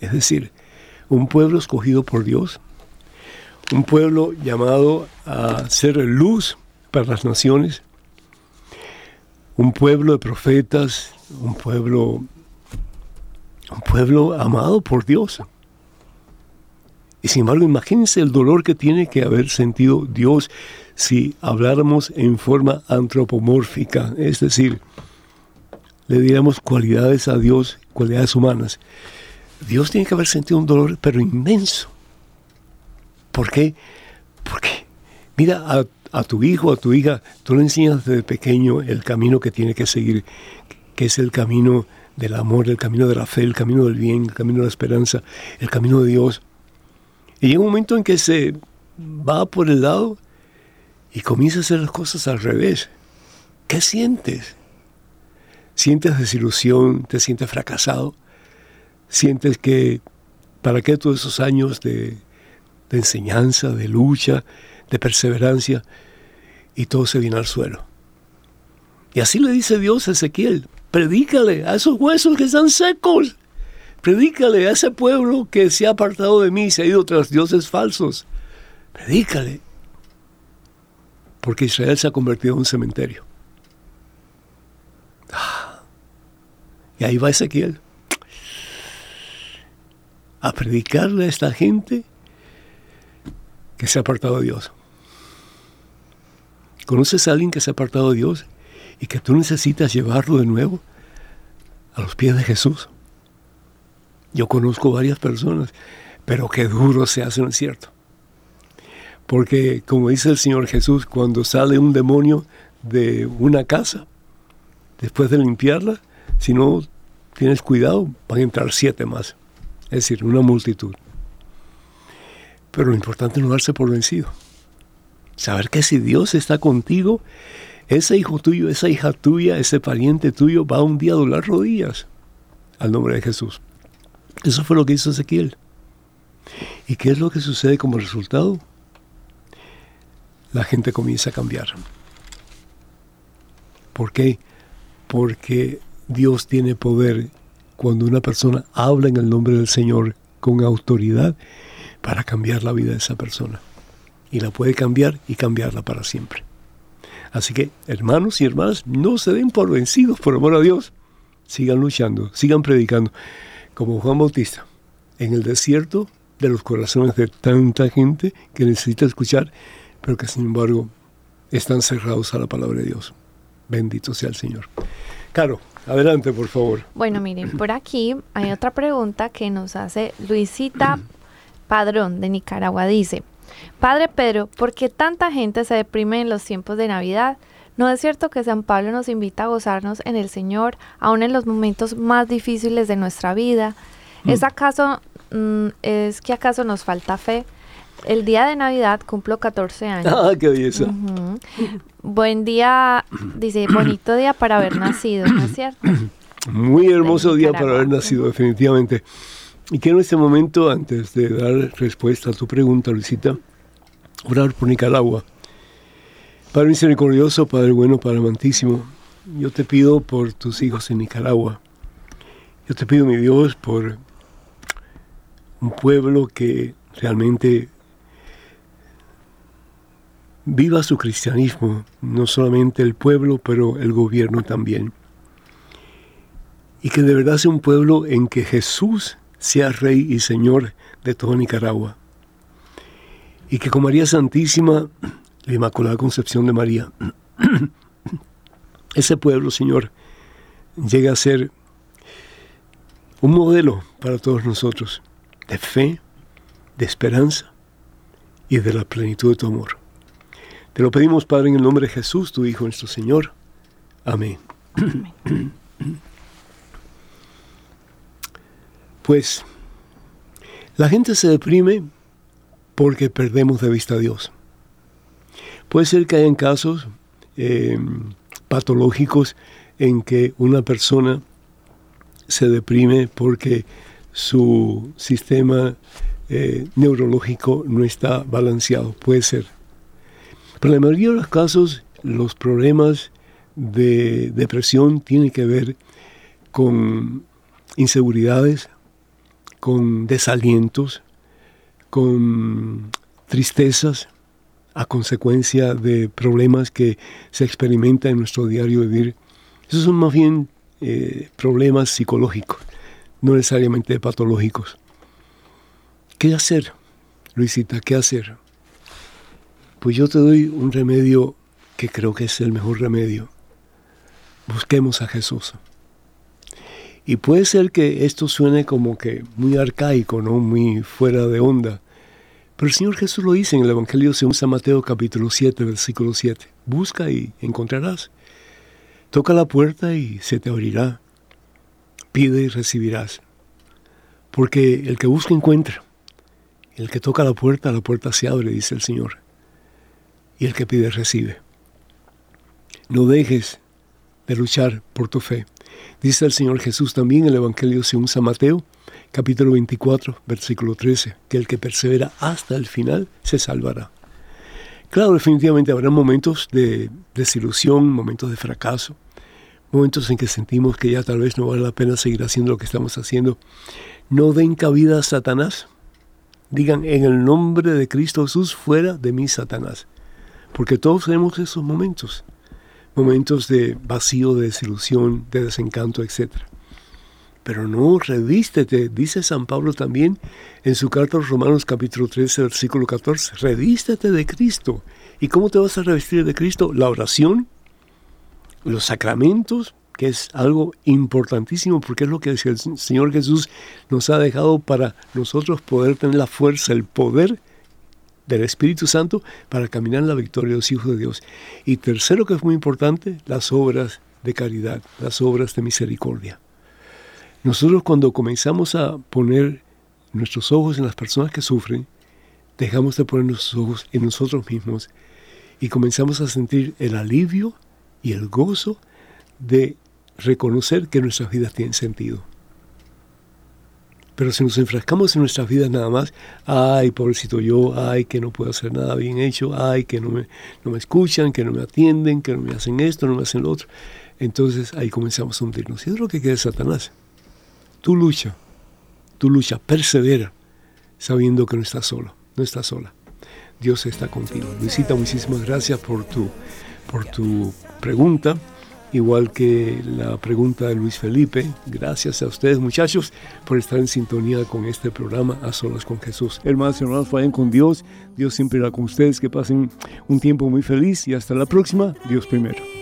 Es decir, un pueblo escogido por Dios, un pueblo llamado a ser luz para las naciones, un pueblo de profetas, un pueblo, un pueblo amado por Dios. Y sin embargo, imagínense el dolor que tiene que haber sentido Dios si habláramos en forma antropomórfica, es decir, le diéramos cualidades a Dios, cualidades humanas. Dios tiene que haber sentido un dolor, pero inmenso. ¿Por qué? Porque, mira, a a tu hijo, a tu hija, tú le enseñas desde pequeño el camino que tiene que seguir, que es el camino del amor, el camino de la fe, el camino del bien, el camino de la esperanza, el camino de Dios. Y llega un momento en que se va por el lado y comienza a hacer las cosas al revés. ¿Qué sientes? ¿Sientes desilusión? ¿Te sientes fracasado? ¿Sientes que para qué todos esos años de, enseñanza, de lucha, de perseverancia, y todo se viene al suelo. Y así le dice Dios a Ezequiel, predícale a esos huesos que están secos, predícale a ese pueblo que se ha apartado de mí y se ha ido tras dioses falsos, predícale, porque Israel se ha convertido en un cementerio. Ah. Y ahí va Ezequiel a predicarle a esta gente que se ha apartado de Dios. ¿Conoces a alguien que se ha apartado de Dios y que tú necesitas llevarlo de nuevo a los pies de Jesús? Yo conozco varias personas, pero qué duro se hace, ¿no es cierto? Porque, como dice el Señor Jesús, cuando sale un demonio de una casa, después de limpiarla, si no tienes cuidado, van a entrar siete más. Es decir, una multitud. Pero lo importante es no darse por vencido. Saber que si Dios está contigo, ese hijo tuyo, esa hija tuya, ese pariente tuyo va un día a doblar rodillas al nombre de Jesús. Eso fue lo que hizo Ezequiel. ¿Y qué es lo que sucede como resultado? La gente comienza a cambiar. ¿Por qué? Porque Dios tiene poder cuando una persona habla en el nombre del Señor con autoridad para cambiar la vida de esa persona y la puede cambiar y cambiarla para siempre. Así que, hermanos y hermanas, no se den por vencidos, por amor a Dios. Sigan luchando, sigan predicando, como Juan Bautista, en el desierto de los corazones de tanta gente que necesita escuchar, pero que sin embargo están cerrados a la palabra de Dios. Bendito sea el Señor. Caro, adelante, por favor. Bueno, miren, por aquí hay otra pregunta que nos hace Luisita Padrón de Nicaragua. Dice, Padre Pedro, ¿por qué tanta gente se deprime en los tiempos de Navidad? ¿No es cierto que San Pablo nos invita a gozarnos en el Señor, aún en los momentos más difíciles de nuestra vida? Mm. ¿Es acaso, mm, es que acaso nos falta fe? El día de Navidad cumplo 14 años. Ah, qué belleza. Buen día, dice, bonito día para haber nacido, ¿no es cierto? Muy hermoso día para haber nacido, definitivamente. Y quiero en este momento, antes de dar respuesta a tu pregunta, Luisita, orar por Nicaragua. Padre misericordioso, Padre bueno, Padre amantísimo, yo te pido por tus hijos en Nicaragua. Yo te pido, mi Dios, por un pueblo que realmente viva su cristianismo, no solamente el pueblo, pero el gobierno también. Y que de verdad sea un pueblo en que Jesús sea Rey y Señor de toda Nicaragua. Y que con María Santísima, la Inmaculada Concepción de María, ese pueblo, Señor, llegue a ser un modelo para todos nosotros de fe, de esperanza y de la plenitud de tu amor. Te lo pedimos, Padre, en el nombre de Jesús, tu Hijo, nuestro Señor. Amén. Pues la gente se deprime porque perdemos de vista a Dios. Puede ser que hayan casos eh, patológicos en que una persona se deprime porque su sistema eh, neurológico no está balanceado. Puede ser. Pero en la mayoría de los casos, los problemas de depresión tienen que ver con inseguridades, con desalientos, con tristezas a consecuencia de problemas que se experimentan en nuestro diario vivir. Esos son más bien eh, problemas psicológicos, no necesariamente patológicos. ¿Qué hacer, Luisita? ¿Qué hacer? Pues yo te doy un remedio que creo que es el mejor remedio. Busquemos a Jesús. Y puede ser que esto suene como que muy arcaico, ¿no? Muy fuera de onda. Pero el Señor Jesús lo dice en el Evangelio según San Mateo capítulo 7, versículo 7. Busca y encontrarás. Toca la puerta y se te abrirá. Pide y recibirás. Porque el que busca encuentra. El que toca la puerta, la puerta se abre, dice el Señor. Y el que pide recibe. No dejes de luchar por tu fe. Dice el Señor Jesús también en el Evangelio según San Mateo, capítulo 24, versículo 13, que el que persevera hasta el final se salvará. Claro, definitivamente habrá momentos de desilusión, momentos de fracaso, momentos en que sentimos que ya tal vez no vale la pena seguir haciendo lo que estamos haciendo. No den cabida a Satanás. Digan, en el nombre de Cristo Jesús, fuera de mí, Satanás. Porque todos tenemos esos momentos momentos de vacío, de desilusión, de desencanto, etc. Pero no, revístete, dice San Pablo también en su carta a los Romanos capítulo 13, versículo 14, revístete de Cristo. ¿Y cómo te vas a revestir de Cristo? La oración, los sacramentos, que es algo importantísimo porque es lo que el Señor Jesús nos ha dejado para nosotros poder tener la fuerza, el poder del Espíritu Santo para caminar en la victoria de los hijos de Dios. Y tercero, que es muy importante, las obras de caridad, las obras de misericordia. Nosotros cuando comenzamos a poner nuestros ojos en las personas que sufren, dejamos de poner nuestros ojos en nosotros mismos y comenzamos a sentir el alivio y el gozo de reconocer que nuestras vidas tienen sentido. Pero si nos enfrascamos en nuestras vidas nada más, ay, pobrecito yo, ay, que no puedo hacer nada bien hecho, ay, que no me, no me escuchan, que no me atienden, que no me hacen esto, no me hacen lo otro. Entonces ahí comenzamos a hundirnos. Y es lo que quiere Satanás. Tú lucha, tú lucha, persevera, sabiendo que no estás solo, no estás sola. Dios está contigo. Luisita, muchísimas gracias por tu, por tu pregunta igual que la pregunta de Luis Felipe. Gracias a ustedes muchachos por estar en sintonía con este programa A Solas con Jesús. Hermanos y hermanos, vayan con Dios. Dios siempre irá con ustedes. Que pasen un tiempo muy feliz y hasta la próxima. Dios primero.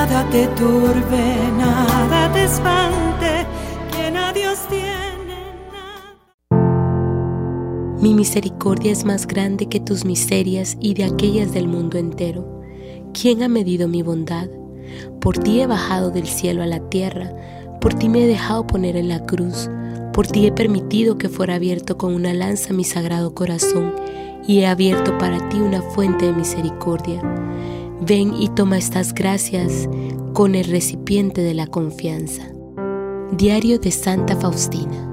Nada te turbe, nada te espante, quien a Dios tiene. Mi misericordia es más grande que tus miserias y de aquellas del mundo entero. ¿Quién ha medido mi bondad? Por ti he bajado del cielo a la tierra, por ti me he dejado poner en la cruz, por ti he permitido que fuera abierto con una lanza mi sagrado corazón y he abierto para ti una fuente de misericordia. Ven y toma estas gracias con el recipiente de la confianza. Diario de Santa Faustina.